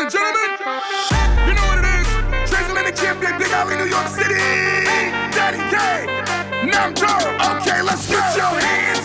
and gentlemen, you know what it is. Transatlantic champion, Big Alley, New York City. Daddy K, Nam Okay, let's get your hands.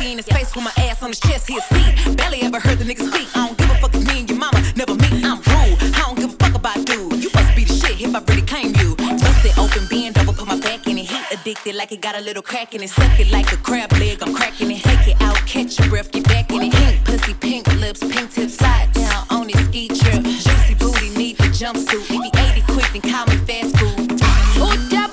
He in his face with my ass on his chest, he a seat. Barely ever heard the niggas speak. I don't give a fuck if me and your mama never meet. I'm rude. I don't give a fuck about dude. You must be the shit if I really claim you. Bust it open, bend over, put my back in it. Heat addicted like it got a little crack in it. Suck it like a crab leg, I'm cracking it. Take it out, catch your breath, get back in it. Pink pussy, pink lips, pink tip, slide down on his ski trip. Juicy booty, need the jumpsuit. If he ate it quick, then call me fast food. Ooh.